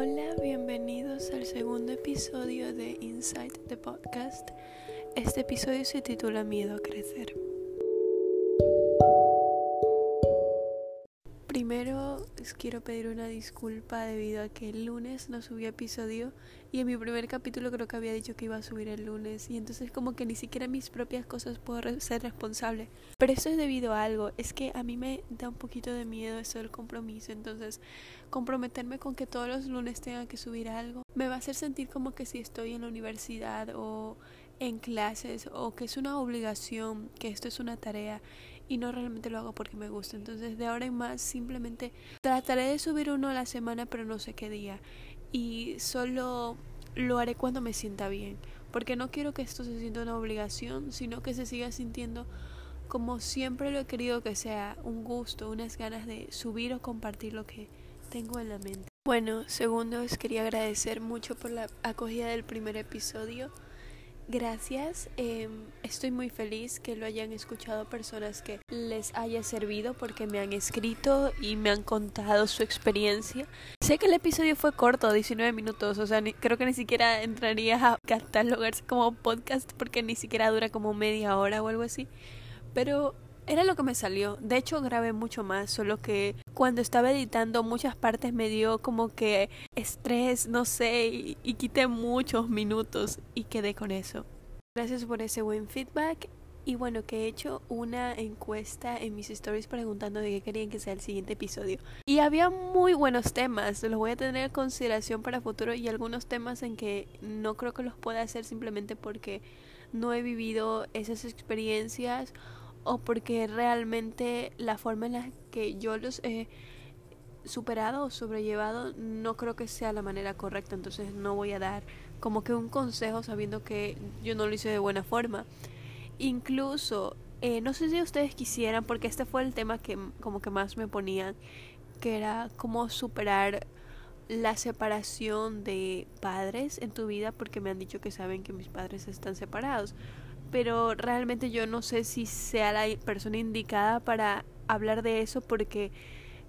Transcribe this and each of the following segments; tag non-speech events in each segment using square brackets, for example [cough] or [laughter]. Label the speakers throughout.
Speaker 1: Hola, bienvenidos al segundo episodio de Inside the Podcast. Este episodio se titula Miedo a crecer. Primero les quiero pedir una disculpa debido a que el lunes no subí episodio y en mi primer capítulo creo que había dicho que iba a subir el lunes y entonces como que ni siquiera mis propias cosas puedo ser responsable. Pero eso es debido a algo, es que a mí me da un poquito de miedo eso del compromiso, entonces comprometerme con que todos los lunes tenga que subir algo me va a hacer sentir como que si estoy en la universidad o en clases o que es una obligación, que esto es una tarea y no realmente lo hago porque me gusta. Entonces de ahora en más simplemente trataré de subir uno a la semana pero no sé qué día y solo lo haré cuando me sienta bien porque no quiero que esto se sienta una obligación sino que se siga sintiendo como siempre lo he querido que sea un gusto, unas ganas de subir o compartir lo que tengo en la mente. Bueno, segundo, os quería agradecer mucho por la acogida del primer episodio. Gracias, eh, estoy muy feliz que lo hayan escuchado personas que les haya servido porque me han escrito y me han contado su experiencia. Sé que el episodio fue corto, 19 minutos, o sea, ni, creo que ni siquiera entraría a catalogarse como podcast porque ni siquiera dura como media hora o algo así. Pero era lo que me salió. De hecho, grabé mucho más, solo que cuando estaba editando muchas partes me dio como que estrés, no sé, y, quité muchos minutos y quedé con eso. Gracias por ese buen feedback. Y bueno, que he hecho una encuesta en mis stories preguntando de qué querían que sea el siguiente episodio. Y había muy buenos temas, los voy a tener en consideración para futuro y algunos temas en que no creo que los pueda hacer simplemente porque no he vivido esas experiencias o porque realmente la forma en la que yo los he superado o sobrellevado no creo que sea la manera correcta, entonces no voy a dar como que un consejo sabiendo que yo no lo hice de buena forma. Incluso, eh, no sé si ustedes quisieran, porque este fue el tema que como que más me ponían, que era cómo superar la separación de padres en tu vida, porque me han dicho que saben que mis padres están separados pero realmente yo no sé si sea la persona indicada para hablar de eso porque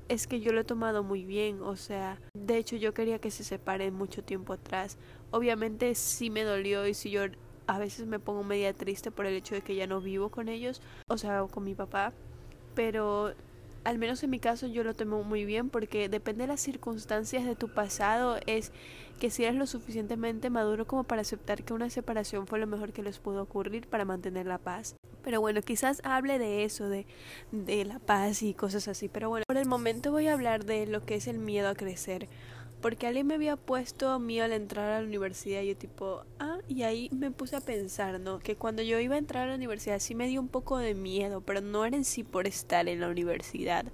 Speaker 1: es que yo lo he tomado muy bien, o sea, de hecho yo quería que se separen mucho tiempo atrás. Obviamente sí me dolió y si yo a veces me pongo media triste por el hecho de que ya no vivo con ellos, o sea, con mi papá, pero al menos en mi caso yo lo tomo muy bien porque depende de las circunstancias de tu pasado es que si eres lo suficientemente maduro como para aceptar que una separación fue lo mejor que les pudo ocurrir para mantener la paz. Pero bueno, quizás hable de eso, de, de la paz y cosas así. Pero bueno, por el momento voy a hablar de lo que es el miedo a crecer. Porque alguien me había puesto miedo al entrar a la universidad y yo tipo, ah, y ahí me puse a pensar, ¿no? Que cuando yo iba a entrar a la universidad sí me dio un poco de miedo, pero no era en sí por estar en la universidad,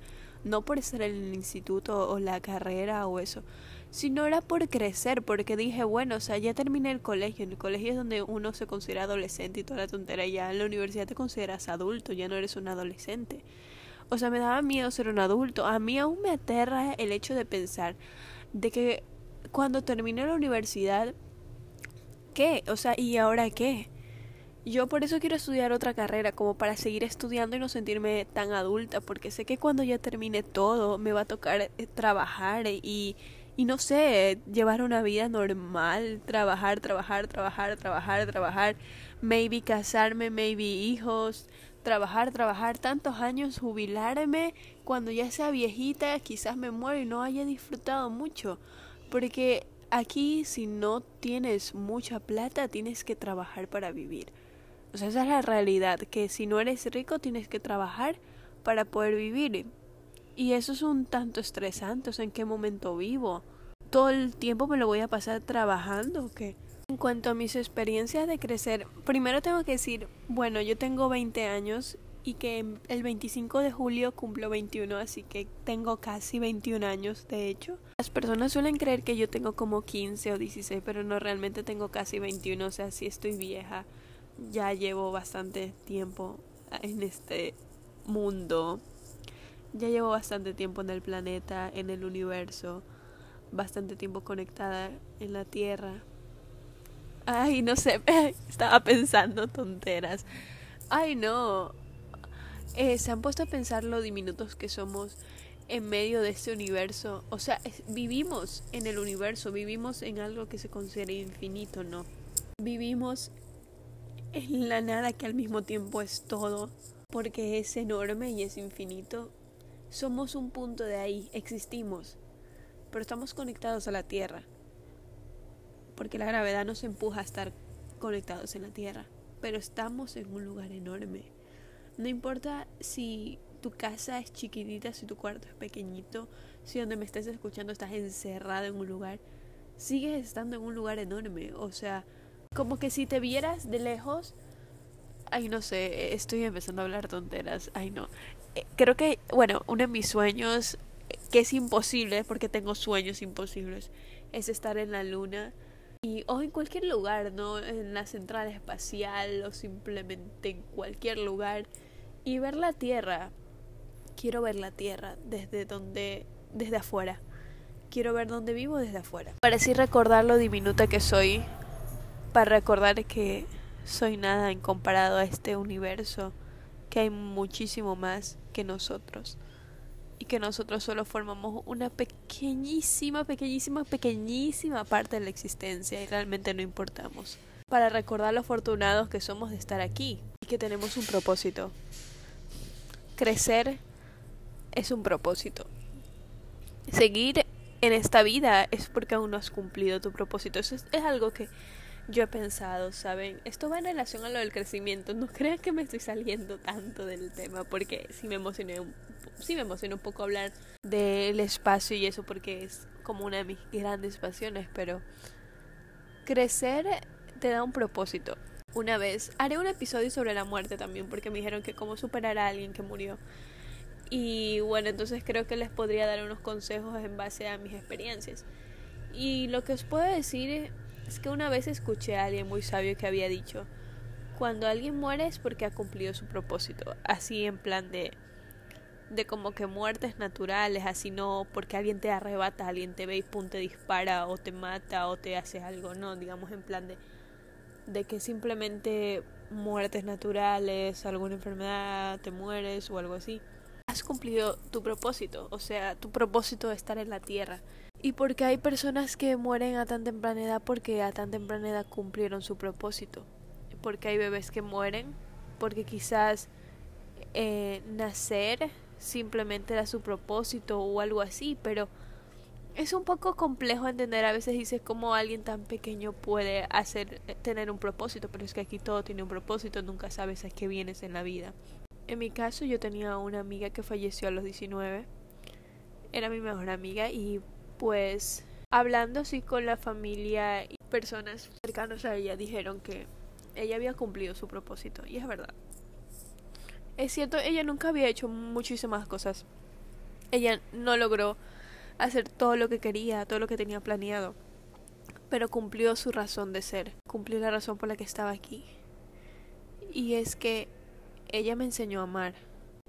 Speaker 1: no por estar en el instituto o la carrera o eso, sino era por crecer, porque dije, bueno, o sea, ya terminé el colegio, en el colegio es donde uno se considera adolescente y toda la tontería, ya en la universidad te consideras adulto, ya no eres un adolescente. O sea, me daba miedo ser un adulto. A mí aún me aterra el hecho de pensar de que cuando termine la universidad, ¿qué? O sea, ¿y ahora qué? Yo por eso quiero estudiar otra carrera, como para seguir estudiando y no sentirme tan adulta, porque sé que cuando ya termine todo me va a tocar eh, trabajar y, y no sé, llevar una vida normal, trabajar, trabajar, trabajar, trabajar, trabajar, maybe casarme, maybe hijos, trabajar, trabajar tantos años, jubilarme, cuando ya sea viejita, quizás me muero y no haya disfrutado mucho. Porque aquí si no tienes mucha plata, tienes que trabajar para vivir. O sea, esa es la realidad, que si no eres rico, tienes que trabajar para poder vivir. Y eso es un tanto estresante, o sea, ¿en qué momento vivo? ¿Todo el tiempo me lo voy a pasar trabajando qué? En cuanto a mis experiencias de crecer, primero tengo que decir, bueno, yo tengo 20 años y que el 25 de julio cumplo 21, así que tengo casi 21 años, de hecho. Las personas suelen creer que yo tengo como 15 o 16, pero no realmente tengo casi 21, o sea, sí estoy vieja. Ya llevo bastante tiempo en este mundo. Ya llevo bastante tiempo en el planeta, en el universo, bastante tiempo conectada en la Tierra, Ay, no sé, [laughs] estaba pensando tonteras. Ay, no. Eh, ¿Se han puesto a pensar lo diminutos que somos en medio de este universo. O sea, vivimos en el universo, vivimos en algo que se considera infinito, ¿no? Vivimos en la nada que al mismo tiempo es todo, porque es enorme y es infinito. Somos un punto de ahí, existimos, pero estamos conectados a la Tierra, porque la gravedad nos empuja a estar conectados en la Tierra, pero estamos en un lugar enorme. No importa si tu casa es chiquitita, si tu cuarto es pequeñito, si donde me estés escuchando estás encerrado en un lugar, sigues estando en un lugar enorme. O sea, como que si te vieras de lejos, ay no sé, estoy empezando a hablar tonteras, ay no. Creo que, bueno, uno de mis sueños, que es imposible, porque tengo sueños imposibles, es estar en la luna. Y, o en cualquier lugar, ¿no? En la central espacial o simplemente en cualquier lugar. Y ver la Tierra quiero ver la tierra desde donde desde afuera. Quiero ver dónde vivo desde afuera. Para así recordar lo diminuta que soy, para recordar que soy nada en comparado a este universo, que hay muchísimo más que nosotros y que nosotros solo formamos una pequeñísima, pequeñísima, pequeñísima parte de la existencia y realmente no importamos. Para recordar lo afortunados que somos de estar aquí y que tenemos un propósito. Crecer es un propósito. Seguir en esta vida es porque aún no has cumplido tu propósito. Eso es, algo que yo he pensado, ¿saben? Esto va en relación a lo del crecimiento. No crean que me estoy saliendo tanto del tema porque sí me emocioné un, sí me emocionó un poco hablar del espacio y eso porque es como una de mis grandes pasiones, pero crecer te da un propósito. Una vez haré un episodio sobre la muerte también porque me dijeron que cómo superar a alguien que murió. Y bueno, entonces creo que les podría dar unos consejos en base a mis experiencias. Y lo que os puedo decir es que una vez escuché a alguien muy sabio que había dicho, cuando alguien muere es porque ha cumplido su propósito, así en plan de de como que muertes naturales, así no porque alguien te arrebata, alguien te ve y pum te dispara o te mata o te hace algo, no, digamos en plan de de que simplemente muertes naturales, alguna enfermedad, te mueres o algo así has cumplido tu propósito, o sea, tu propósito de estar en la tierra. Y porque hay personas que mueren a tan temprana edad porque a tan temprana edad cumplieron su propósito. Porque hay bebés que mueren porque quizás eh, nacer simplemente era su propósito o algo así, pero es un poco complejo entender. A veces dices cómo alguien tan pequeño puede hacer tener un propósito, pero es que aquí todo tiene un propósito, nunca sabes a qué vienes en la vida. En mi caso yo tenía una amiga que falleció a los 19. Era mi mejor amiga y pues hablando así con la familia y personas cercanas a ella dijeron que ella había cumplido su propósito y es verdad. Es cierto, ella nunca había hecho muchísimas cosas. Ella no logró hacer todo lo que quería, todo lo que tenía planeado, pero cumplió su razón de ser, cumplió la razón por la que estaba aquí. Y es que ella me enseñó a amar.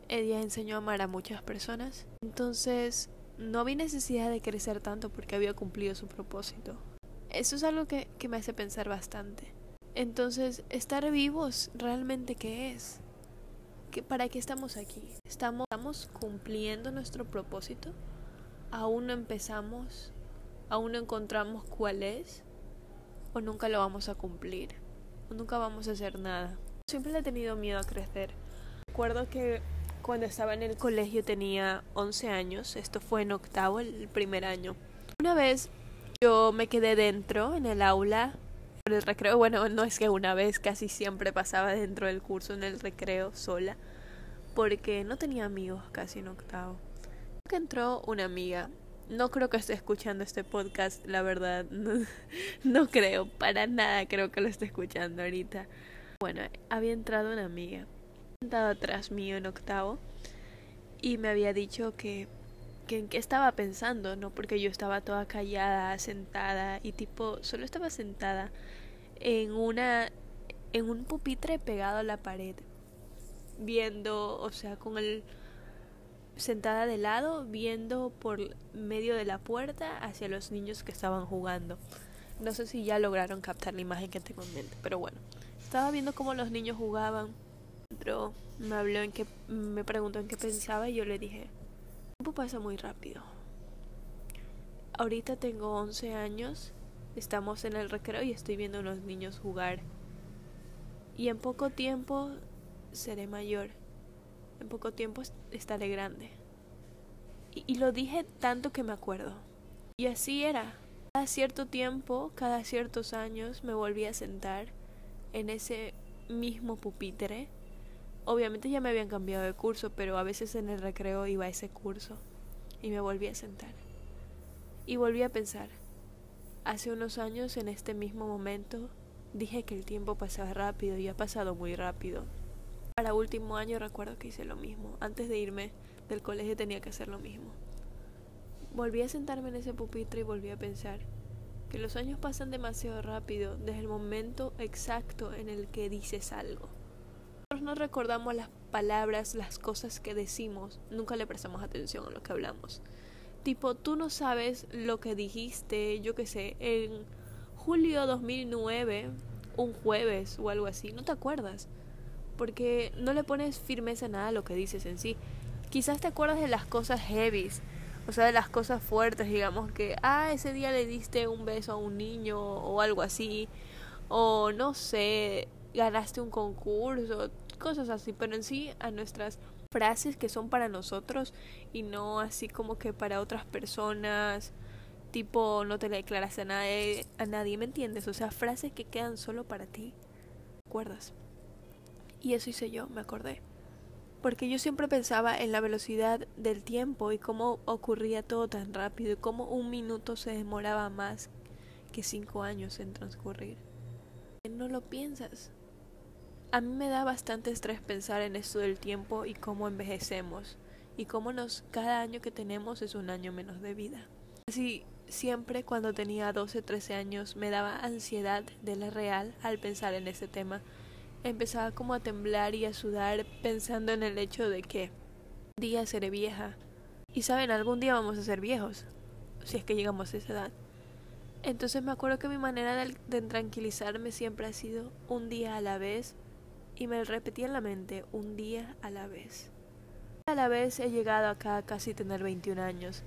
Speaker 1: Ella enseñó a amar a muchas personas. Entonces, no vi necesidad de crecer tanto porque había cumplido su propósito. Eso es algo que, que me hace pensar bastante. Entonces, estar vivos, ¿realmente qué es? ¿Qué, ¿Para qué estamos aquí? ¿Estamos, ¿Estamos cumpliendo nuestro propósito? ¿Aún no empezamos? ¿Aún no encontramos cuál es? ¿O nunca lo vamos a cumplir? ¿O nunca vamos a hacer nada? Siempre he tenido miedo a crecer. Recuerdo que cuando estaba en el colegio tenía 11 años, esto fue en octavo, el primer año. Una vez yo me quedé dentro en el aula por el recreo, bueno, no es que una vez, casi siempre pasaba dentro del curso en el recreo sola, porque no tenía amigos casi en octavo. Que entró una amiga. No creo que esté escuchando este podcast, la verdad. No, [laughs] no creo, para nada creo que lo esté escuchando ahorita. Bueno, había entrado una amiga, sentado atrás mío en octavo, y me había dicho que, que en qué estaba pensando, ¿no? Porque yo estaba toda callada, sentada, y tipo, solo estaba sentada en una, en un pupitre pegado a la pared, viendo, o sea, con el sentada de lado, viendo por medio de la puerta hacia los niños que estaban jugando. No sé si ya lograron captar la imagen que tengo en mente, pero bueno. Estaba viendo cómo los niños jugaban. Pero me habló en me preguntó en qué pensaba y yo le dije, tiempo pasa muy rápido. Ahorita tengo 11 años, estamos en el recreo y estoy viendo a unos niños jugar. Y en poco tiempo seré mayor. En poco tiempo estaré grande. Y, y lo dije tanto que me acuerdo. Y así era. Cada cierto tiempo, cada ciertos años, me volví a sentar en ese mismo pupitre. Obviamente ya me habían cambiado de curso, pero a veces en el recreo iba ese curso y me volví a sentar. Y volví a pensar. Hace unos años, en este mismo momento, dije que el tiempo pasaba rápido y ha pasado muy rápido. Para último año recuerdo que hice lo mismo. Antes de irme del colegio tenía que hacer lo mismo. Volví a sentarme en ese pupitre y volví a pensar que los años pasan demasiado rápido desde el momento exacto en el que dices algo. Nosotros no recordamos las palabras, las cosas que decimos, nunca le prestamos atención a lo que hablamos. Tipo, tú no sabes lo que dijiste, yo qué sé, en julio 2009, un jueves o algo así, no te acuerdas, porque no le pones firmeza a nada a lo que dices en sí. Quizás te acuerdas de las cosas heavies, o sea, de las cosas fuertes, digamos que, ah, ese día le diste un beso a un niño o algo así, o no sé, ganaste un concurso, cosas así, pero en sí a nuestras frases que son para nosotros y no así como que para otras personas, tipo no te le declaras a nadie, a nadie, ¿me entiendes? O sea, frases que quedan solo para ti. ¿Te acuerdas? Y eso hice yo, me acordé porque yo siempre pensaba en la velocidad del tiempo y cómo ocurría todo tan rápido y cómo un minuto se demoraba más que cinco años en transcurrir. No lo piensas. A mí me da bastante estrés pensar en esto del tiempo y cómo envejecemos y cómo nos cada año que tenemos es un año menos de vida. Así siempre cuando tenía 12, 13 años me daba ansiedad de la real al pensar en ese tema empezaba como a temblar y a sudar pensando en el hecho de que un día seré vieja. Y saben, algún día vamos a ser viejos, si es que llegamos a esa edad. Entonces me acuerdo que mi manera de, tranquilizarme siempre ha sido un día a la vez y me repetía en la mente un día a la vez. A la vez he llegado acá a casi tener 21 años,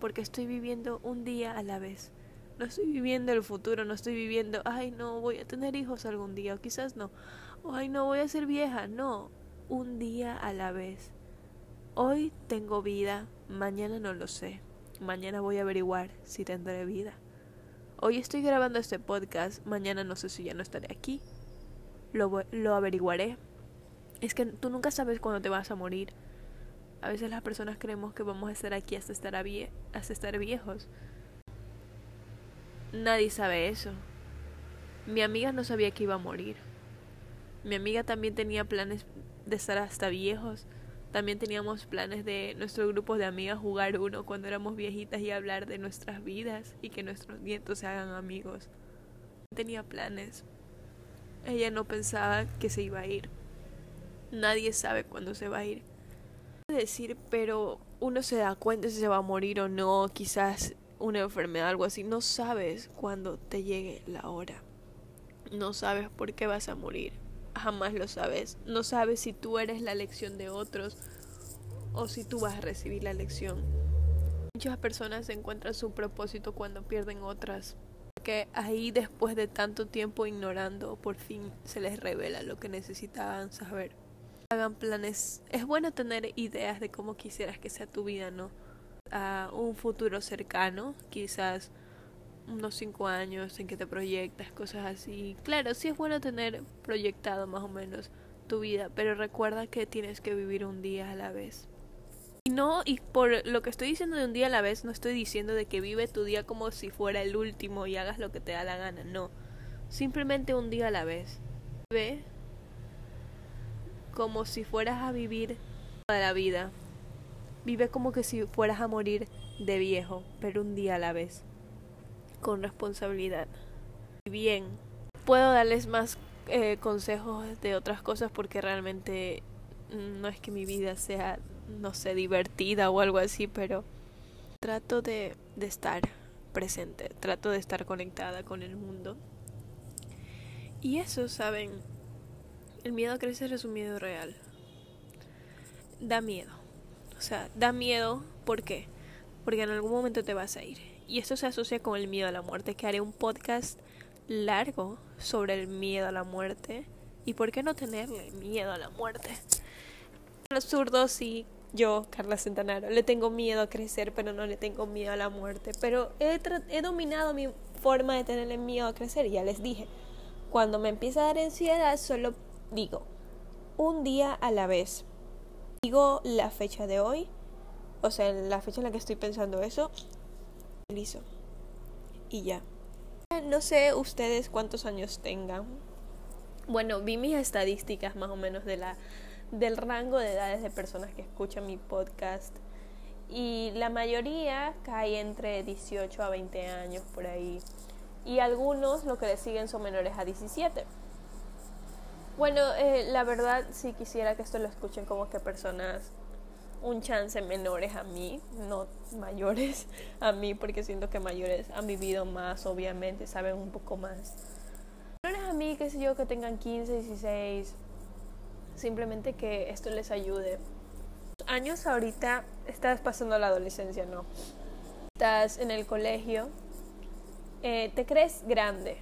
Speaker 1: porque estoy viviendo un día a la vez. No estoy viviendo el futuro, no estoy viviendo, ay no, voy a tener hijos algún día, o quizás no ay no voy a ser vieja, no, un día a la vez. Hoy tengo vida, mañana no lo sé, mañana voy a averiguar si tendré vida. Hoy estoy grabando este podcast, mañana no sé si ya no estaré aquí, lo, lo averiguaré. Es que tú nunca sabes cuándo te vas a morir. A veces las personas creemos que vamos a estar aquí hasta estar, a vie hasta estar viejos. Nadie sabe eso. Mi amiga no sabía que iba a morir. Mi amiga también tenía planes de estar hasta viejos. También teníamos planes de nuestro grupo de amigas jugar uno cuando éramos viejitas y hablar de nuestras vidas y que nuestros nietos se hagan amigos. Tenía planes. Ella no pensaba que se iba a ir. Nadie sabe cuándo se va a ir. decir, pero uno se da cuenta si se va a morir o no, quizás una enfermedad, algo así. No sabes cuándo te llegue la hora. No sabes por qué vas a morir jamás lo sabes. No sabes si tú eres la lección de otros o si tú vas a recibir la lección. Muchas personas encuentran su propósito cuando pierden otras. Que ahí después de tanto tiempo ignorando, por fin se les revela lo que necesitaban saber. Hagan planes. Es bueno tener ideas de cómo quisieras que sea tu vida, ¿no? A un futuro cercano, quizás unos cinco años en que te proyectas, cosas así. Claro, sí es bueno tener proyectado más o menos tu vida, pero recuerda que tienes que vivir un día a la vez. Y no, y por lo que estoy diciendo de un día a la vez, no estoy diciendo de que vive tu día como si fuera el último y hagas lo que te da la gana, no. Simplemente un día a la vez. Ve como si fueras a vivir toda la vida. Vive como que si fueras a morir de viejo, pero un día a la vez con responsabilidad. Bien, puedo darles más eh, consejos de otras cosas porque realmente no es que mi vida sea, no sé, divertida o algo así, pero trato de, de estar presente, trato de estar conectada con el mundo. Y eso, ¿saben? El miedo a crecer es un miedo real. Da miedo. O sea, da miedo, ¿por qué? Porque en algún momento te vas a ir. Y esto se asocia con el miedo a la muerte, que haré un podcast largo sobre el miedo a la muerte. ¿Y por qué no tenerle miedo a la muerte? Los zurdos sí, yo, Carla Centanaro, le tengo miedo a crecer, pero no le tengo miedo a la muerte. Pero he, he dominado mi forma de tenerle miedo a crecer, ya les dije. Cuando me empieza a dar ansiedad, solo digo, un día a la vez. Digo la fecha de hoy, o sea, la fecha en la que estoy pensando eso, listo. Y ya. No sé ustedes cuántos años tengan. Bueno, vi mis estadísticas más o menos de la del rango de edades de personas que escuchan mi podcast y la mayoría cae entre 18 a 20 años por ahí y algunos lo que le siguen son menores a 17. Bueno, eh, la verdad sí quisiera que esto lo escuchen como que personas un chance menores a mí, no mayores a mí, porque siento que mayores han vivido más, obviamente, saben un poco más. Menores a mí, qué sé yo, que tengan 15, 16, simplemente que esto les ayude. Años ahorita estás pasando la adolescencia, ¿no? Estás en el colegio, eh, te crees grande,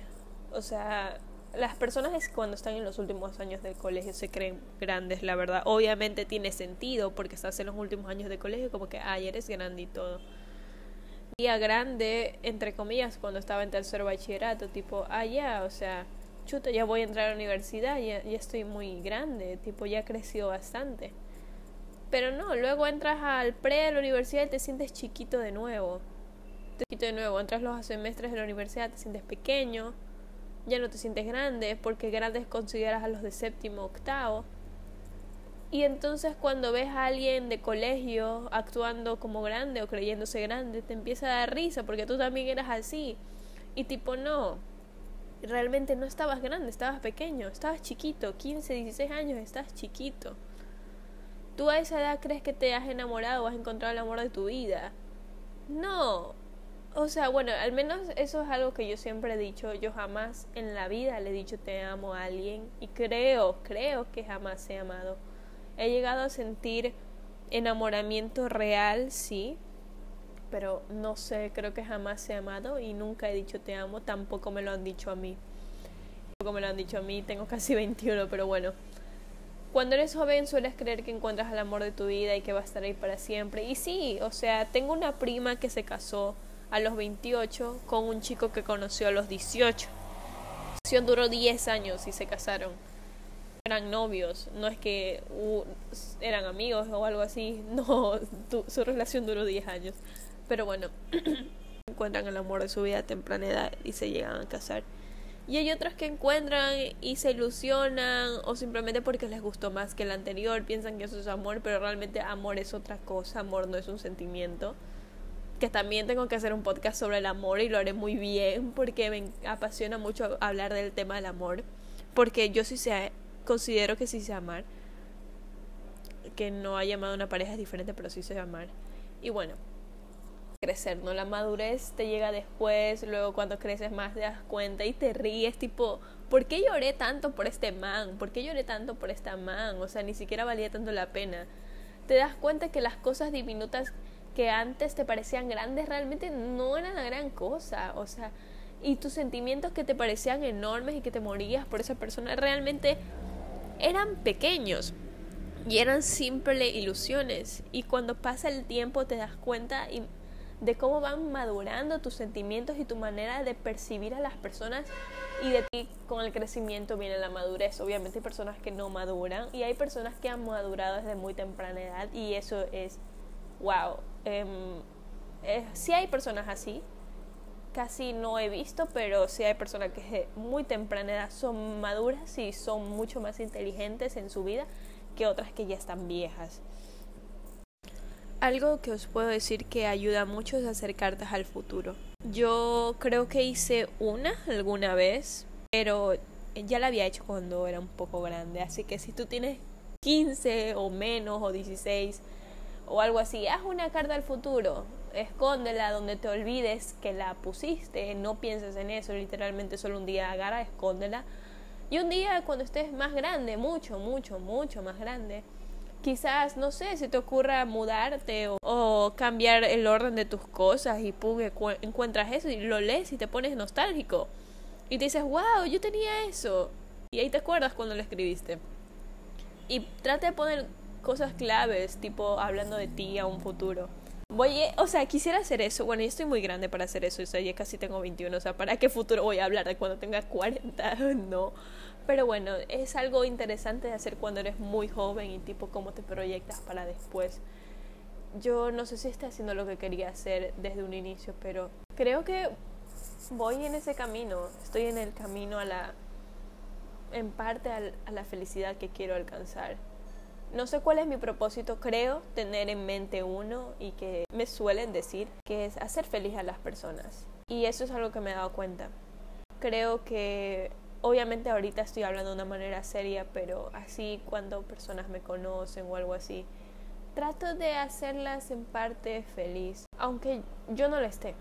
Speaker 1: o sea, las personas cuando están en los últimos años del colegio se creen grandes, la verdad. Obviamente tiene sentido porque estás en los últimos años de colegio, como que, ay, eres grande y todo. Día grande, entre comillas, cuando estaba en tercer bachillerato, tipo, ah, ya, o sea, ya voy a entrar a la universidad, ya, ya estoy muy grande, tipo, ya creció bastante. Pero no, luego entras al pre de la universidad y te sientes chiquito de nuevo. Chiquito de nuevo, entras los semestres de la universidad, te sientes pequeño ya no te sientes grande, porque grandes consideras a los de séptimo, octavo. Y entonces cuando ves a alguien de colegio actuando como grande o creyéndose grande, te empieza a dar risa porque tú también eras así. Y tipo, no, realmente no estabas grande, estabas pequeño, estabas chiquito, 15, 16 años, estás chiquito. Tú a esa edad crees que te has enamorado o has encontrado el amor de tu vida. No, o sea, bueno, al menos eso es algo que yo siempre he dicho. Yo jamás en la vida le he dicho te amo a alguien y creo, creo que jamás he amado. He llegado a sentir enamoramiento real, sí, pero no sé, creo que jamás he amado y nunca he dicho te amo, tampoco me lo han dicho a mí. Tampoco me lo han dicho a mí, tengo casi [laughs] 21, pero bueno. Cuando eres joven sueles creer que encuentras el amor de tu vida y que va a estar ahí para siempre. Y sí, o sea, tengo una prima que se casó a los 28 con un chico que conoció a los 18. La relación duró 10 años y se casaron. Eran novios, no es que eran amigos o algo así, [laughs] no, su relación duró 10 años. Pero bueno, [clears throat] encuentran el amor de su vida a temprana edad y se llegan a casar. Y hay otros que encuentran y se ilusionan o simplemente porque les gustó más que el anterior, piensan que eso es amor, pero realmente amor es otra cosa, amor no es un sentimiento que también tengo que hacer un podcast sobre el amor y lo haré muy bien porque me apasiona mucho hablar del tema del amor, porque yo sí sé, considero que sí sé amar, que no ha llamado a una pareja es diferente, pero sí sé amar. Y bueno, crecer, ¿no? La madurez te llega después, luego cuando creces más te das cuenta y te ríes, tipo, ¿por qué lloré tanto por este man? ¿Por qué lloré tanto por esta man? O sea, ni siquiera valía tanto la pena. Te das cuenta que las cosas diminutas que antes te parecían grandes realmente no eran la gran cosa, o sea, y tus sentimientos que te parecían enormes y que te morías por esa persona realmente eran pequeños y eran simples ilusiones y cuando pasa el tiempo te das cuenta de cómo van madurando tus sentimientos y tu manera de percibir a las personas y de ti con el crecimiento viene la madurez. Obviamente hay personas que no maduran y hay personas que han madurado desde muy temprana edad y eso es wow, eh, sí hay personas así, casi no he visto, pero sí hay personas que de muy temprana edad son maduras y son mucho más inteligentes en su vida que otras que ya están viejas. Algo que os puedo decir que ayuda mucho es hacer cartas al futuro. Yo creo que hice una alguna vez, pero ya la había hecho cuando era un poco grande, así que si tú tienes 15 o menos o 16, o algo así, haz una carta al futuro, escóndela donde te olvides que la pusiste, no pienses en eso, literalmente solo un día agarra, escóndela. Y un día cuando estés más grande, mucho, mucho, mucho más grande,
Speaker 2: Quizás, no sé, si te ocurra mudarte o, cambiar el orden de tus cosas y pum, encuentras eso y lo lees y te pones nostálgico. Y te dices, wow, yo tenía eso. Y ahí te acuerdas cuando lo escribiste. Y trata de poner cosas claves, tipo hablando de ti a un futuro. Voy, o sea, quisiera hacer eso. Bueno, yo estoy muy grande para hacer eso. O sea, ya casi tengo 21. O sea, ¿para qué futuro voy a hablar de cuando tenga 40? [laughs] no. Pero bueno, es algo interesante de hacer cuando eres muy joven y tipo cómo te proyectas para después. Yo no sé si estoy haciendo lo que quería hacer desde un inicio, pero creo que voy en ese camino. Estoy en el camino a la, en parte a la felicidad que quiero alcanzar. No sé cuál es mi propósito, creo tener en mente uno y que me suelen decir que es hacer feliz a las personas. Y eso es algo que me he dado cuenta. Creo que obviamente ahorita estoy hablando de una manera seria, pero así cuando personas me conocen o algo así, trato de hacerlas en parte feliz, aunque yo no lo esté.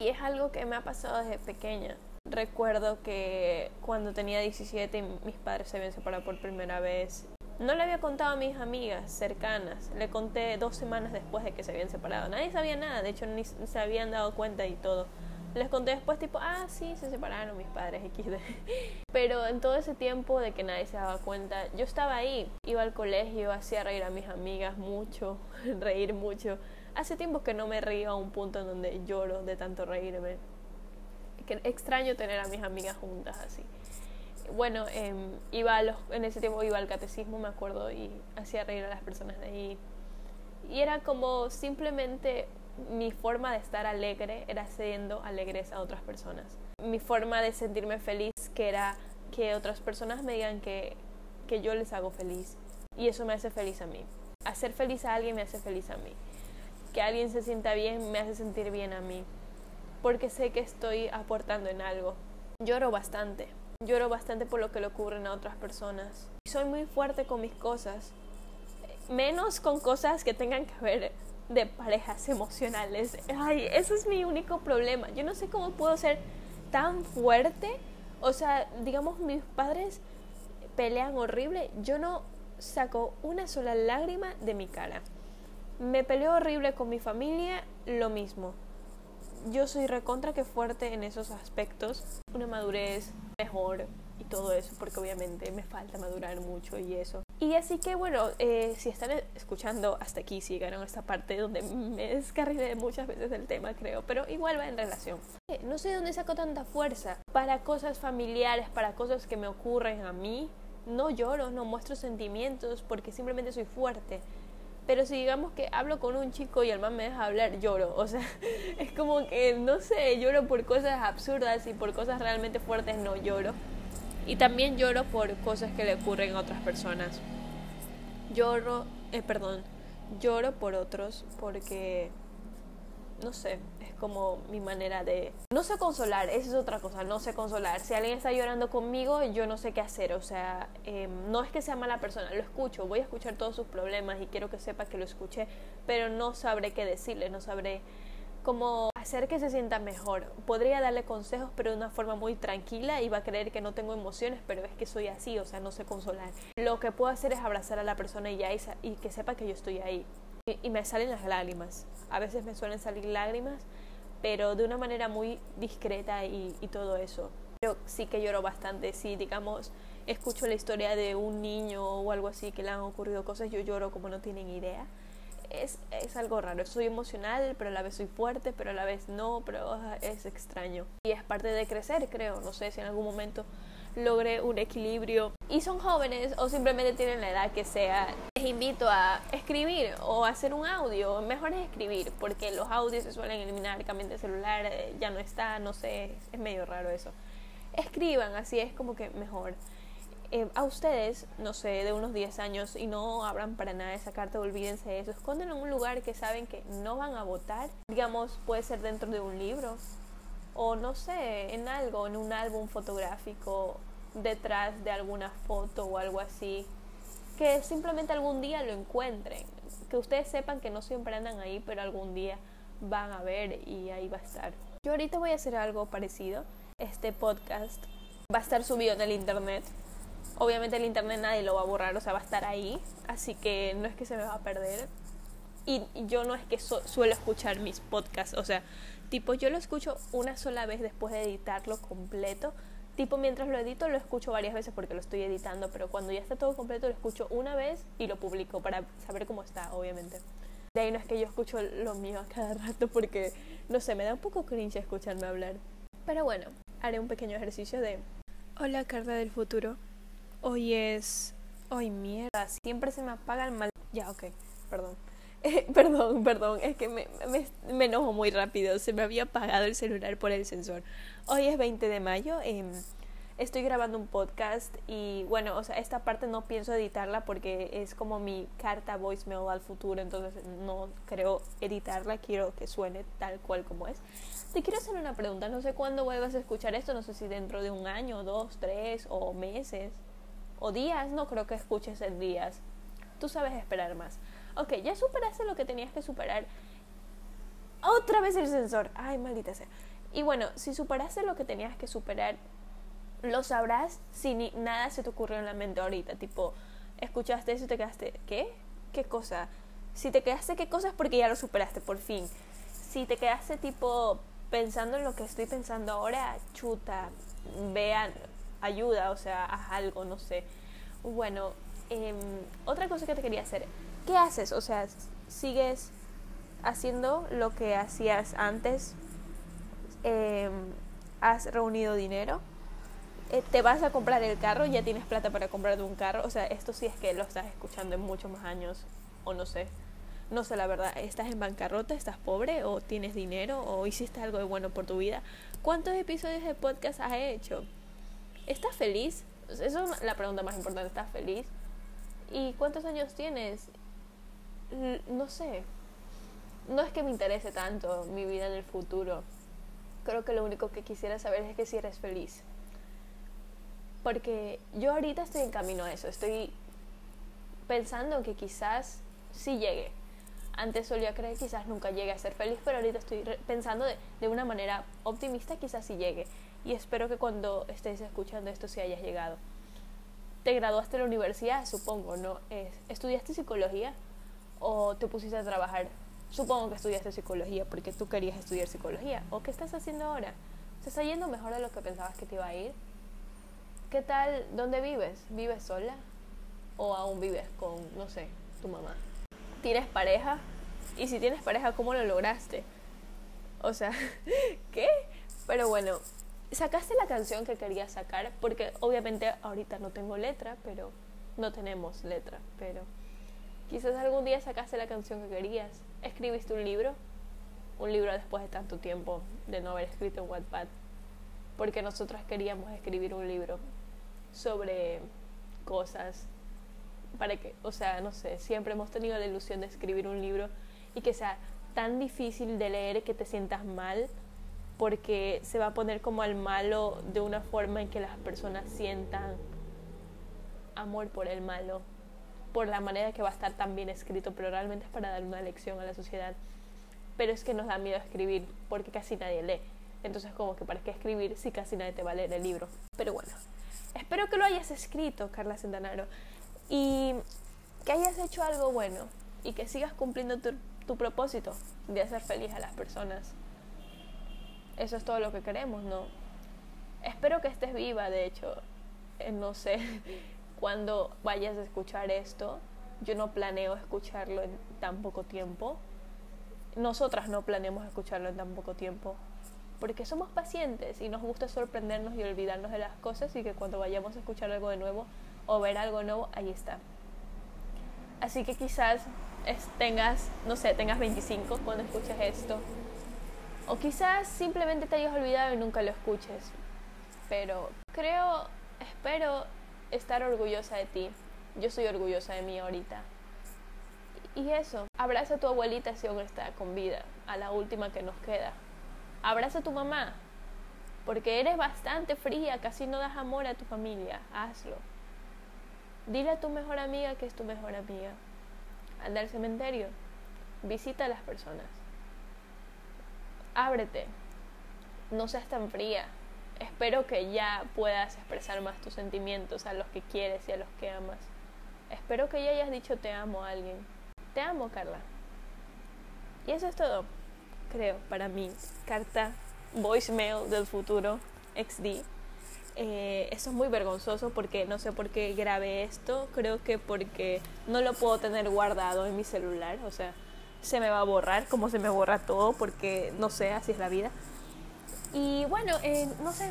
Speaker 2: Y es algo que me ha pasado desde pequeña. Recuerdo que cuando tenía 17 mis padres se habían separado por primera vez. No le había contado a mis amigas cercanas, le conté dos semanas después de que se habían separado. Nadie sabía nada, de hecho ni se habían dado cuenta y todo. Les conté después tipo, ah, sí, se separaron mis padres, XD. [laughs] Pero en todo ese tiempo de que nadie se daba cuenta, yo estaba ahí, iba al colegio, hacía reír a mis amigas mucho, [laughs] reír mucho. Hace tiempo que no me río a un punto en donde lloro de tanto reírme. Que extraño tener a mis amigas juntas así. Bueno, eh, iba a en ese tiempo iba al catecismo, me acuerdo, y hacía reír a las personas de ahí. Y era como simplemente mi forma de estar alegre era siendo alegres a otras personas. Mi forma de sentirme feliz que era que otras personas me digan que, que yo les hago feliz. Y eso me hace feliz a mí. Hacer feliz a alguien me hace feliz a mí. Que alguien se sienta bien me hace sentir bien a mí. Porque sé que estoy aportando en algo. Lloro bastante. Lloro bastante por lo que le ocurren a otras personas. Soy muy fuerte con mis cosas. Menos con cosas que tengan que ver de parejas emocionales. Ay, eso es mi único problema. Yo no sé cómo puedo ser tan fuerte. O sea, digamos, mis padres pelean horrible. Yo no saco una sola lágrima de mi cara. Me peleo horrible con mi familia, lo mismo. Yo soy recontra que fuerte en esos aspectos. Una madurez mejor, y todo eso, porque obviamente me falta madurar mucho y eso. Y así que bueno, eh, si están escuchando hasta aquí, si llegaron a esta parte donde me descarrilé muchas veces del tema, creo, pero igual va en relación. Eh, no sé de dónde saco tanta fuerza para cosas familiares, para cosas que me ocurren a mí. No lloro, no muestro sentimientos porque simplemente soy fuerte. Pero si digamos que hablo con un chico y el man me deja hablar, lloro. O sea, [laughs] es como que, no sé, lloro por cosas absurdas y por cosas realmente fuertes no lloro. Y también lloro por cosas que le ocurren a otras personas. Lloro, eh, perdón, lloro por otros porque, no sé, es como mi manera de... No sé consolar, esa es otra cosa, no sé consolar. Si alguien está llorando conmigo, yo no sé qué hacer. O sea, em, no es que sea mala persona, lo escucho, voy a escuchar todos sus problemas y quiero que sepa que lo escuché, pero no sabré qué decirle, no sabré como hacer que se sienta mejor. Podría darle consejos, pero de una forma muy tranquila y va a creer que no tengo emociones, pero es que soy así, o sea, no sé consolar. Lo que puedo hacer es abrazar a la persona y, ya, y que sepa que yo estoy ahí. Y, me salen las lágrimas. A veces me suelen salir lágrimas, pero de una manera muy discreta y, todo eso. Pero sí que lloro bastante. Si, digamos, escucho la historia de un niño o algo así que le han ocurrido cosas, yo lloro como no tienen idea es, es, algo raro. Soy emocional, pero a la vez soy fuerte, pero a la vez no, pero es extraño. Y es parte de crecer, creo. No sé si en algún momento logré un equilibrio. Y son jóvenes o simplemente tienen la edad que sea. Les invito a escribir o hacer un audio. Mejor es escribir, porque los audios se suelen eliminar. Cambien de celular, eh, ya no está, no sé. Es medio raro eso. Escriban, así es como que mejor. Eh, a ustedes, no sé, de unos 10 años y no abran para nada esa carta, olvídense de eso, esconden en un lugar que saben que no van a votar, digamos, puede ser dentro de un libro o no sé, en algo, en un álbum fotográfico, detrás de alguna foto o algo así, que simplemente algún día lo encuentren, que ustedes sepan que no siempre andan ahí, pero algún día van a ver y ahí va a estar. Yo ahorita voy a hacer algo parecido, este podcast va a estar subido en el internet Obviamente el internet nadie lo va a borrar, o sea, va a estar ahí, así que no es que se me va a perder. Y yo no es que suelo escuchar mis podcasts, o sea, tipo yo lo escucho una sola vez después de editarlo completo. Tipo mientras lo edito lo escucho varias veces porque lo estoy editando, pero cuando ya está todo completo lo escucho una vez y lo publico para saber cómo está, obviamente. De ahí no es que yo escucho lo mío a cada rato porque, no sé, me da un poco cringe escucharme hablar. Pero bueno, haré un pequeño ejercicio de...
Speaker 1: Hola, Carla del futuro. Hoy es...
Speaker 2: Hoy mierda, siempre se me apaga el mal... Ya, ok, perdón. [laughs] perdón, perdón, es que me, me, enojo muy rápido. Se me había apagado el celular por el sensor. Hoy es 20 de mayo. Eh, estoy grabando un podcast y bueno, o sea, esta parte no pienso editarla porque es como mi carta voicemail al futuro, entonces no creo editarla, quiero que suene tal cual como es. Te quiero hacer una pregunta, no sé cuándo vuelvas a escuchar esto, no sé si dentro de un año, dos, tres o meses o días, no creo que escuches en días. Tú sabes esperar más. Ok, ya superaste lo que tenías que superar. Otra vez el sensor. Ay, maldita sea. Y bueno, si superaste lo que tenías que superar, lo sabrás si ni nada se te ocurrió en la mente ahorita. Tipo, escuchaste eso y te quedaste, ¿qué? ¿Qué cosa? Si te quedaste, ¿qué cosa? Es porque ya lo superaste, por fin. Si te quedaste tipo pensando en lo que estoy pensando ahora, chuta, vean, ayuda, o sea, haz algo, no sé. Bueno, em, otra cosa que te quería hacer, ¿qué haces? O sea, ¿sigues haciendo lo que hacías antes? Em, ¿Has reunido dinero? Eh, te vas a comprar el carro, ya tienes plata para comprarte un carro. O sea, esto sí es que lo estás escuchando en muchos más años, o no sé. No sé la verdad, ¿estás en bancarrota? ¿Estás pobre? ¿O tienes dinero? ¿O hiciste algo de bueno por tu vida? ¿Cuántos episodios de podcast has hecho? ¿Estás feliz? Esa es la pregunta más importante. ¿Estás feliz? ¿Y cuántos años tienes? No sé. No es que me interese tanto mi vida en el futuro. Creo que lo único que quisiera saber es que si eres feliz. Porque yo ahorita estoy en camino a eso, estoy pensando que quizás sí llegue. Antes solía creer que quizás nunca llegue a ser feliz, pero ahorita estoy pensando de, de, una manera optimista, quizás sí llegue. Y espero que cuando estés escuchando esto sí hayas llegado. Te graduaste de la universidad, supongo, ¿no? ¿Estudiaste psicología o te pusiste a trabajar? Supongo que estudiaste psicología porque tú querías estudiar psicología. ¿O qué estás haciendo ahora? ¿Se está yendo mejor de lo que pensabas que te iba a ir? ¿Qué tal? ¿Dónde vives? ¿Vives sola? ¿O aún vives con, no sé, tu mamá? ¿Tienes pareja? Y si tienes pareja, ¿cómo lo lograste? O sea, [laughs] ¿qué? Pero bueno, sacaste la canción que querías sacar, porque obviamente ahorita no tengo letra, pero no tenemos letra, pero quizás algún día sacaste la canción que querías. ¿Escribiste un libro? Un libro después de tanto tiempo de no haber escrito en Wattpad. Porque nosotras queríamos escribir un libro sobre cosas para que, o sea, no sé, siempre hemos tenido la ilusión de escribir un libro y que sea tan difícil de leer que te sientas mal porque se va a poner como al malo de una forma en que las personas sientan amor por el malo, por la manera que va a estar tan bien escrito, pero realmente es para dar una lección a la sociedad. Pero es que nos da miedo escribir porque casi nadie lee. Entonces como que para qué escribir si casi nadie te va a leer el libro. Pero bueno, Espero que lo hayas escrito, Carla Centanaro, y que hayas hecho algo bueno y que sigas cumpliendo tu, propósito de hacer feliz a las personas. Eso es todo lo que queremos, ¿no? Espero que estés viva, de hecho, eh, no sé [laughs] cuándo vayas a escuchar esto. Yo no planeo escucharlo en tan poco tiempo. Nosotras no planeamos escucharlo en tan poco tiempo porque somos pacientes y nos gusta sorprendernos y olvidarnos de las cosas y que cuando vayamos a escuchar algo de nuevo o ver algo nuevo, ahí está. Así que quizás tengas, no sé, tengas 25 cuando escuches esto. O quizás simplemente te hayas olvidado y nunca lo escuches. Pero creo, espero estar orgullosa de ti. Yo soy orgullosa de mí ahorita. Y eso, abraza a tu abuelita si aún está con vida, a la última que nos queda. Abraza a tu mamá, porque eres bastante fría, casi no das amor a tu familia, hazlo. Dile a tu mejor amiga que es tu mejor amiga. Anda al cementerio, visita a las personas. Ábrete, no seas tan fría. Espero que ya puedas expresar más tus sentimientos a los que quieres y a los que amas. Espero que ya hayas dicho te amo a alguien. Te amo, Carla. Y eso es todo, creo, para mí. Carta voicemail del futuro XD. Eh, eso es muy vergonzoso porque no sé por qué grabé esto. Creo que porque no lo puedo tener guardado en mi celular. O sea, se me va a borrar como se me borra todo porque no sé, así es la vida. Y bueno, eh, no sé.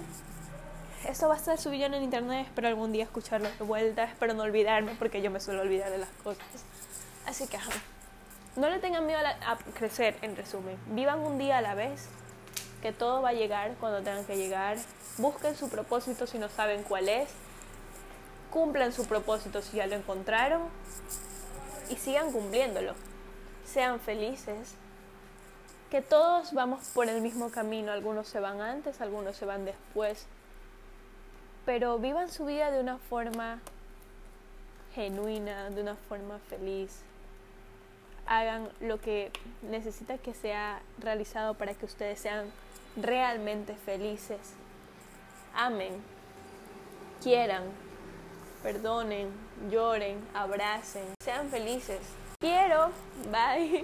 Speaker 2: Esto va a estar subido en internet. Espero algún día escucharlo de vuelta. Espero no olvidarme porque yo me suelo olvidar de las cosas. Así que, no le tengan miedo a crecer, en resumen. Vivan un día a la vez. Que todo va a llegar cuando tengan que llegar. Busquen su propósito si no saben cuál es. Cumplan su propósito si ya lo encontraron. Y sigan cumpliéndolo. Sean felices que todos vamos por el mismo camino, algunos se van antes, algunos se van después, pero vivan su vida de una forma genuina, de una forma feliz. Hagan lo que necesita que sea realizado para que ustedes sean realmente felices. Amen, quieran, perdonen, lloren, abracen, sean felices. Quiero, bye.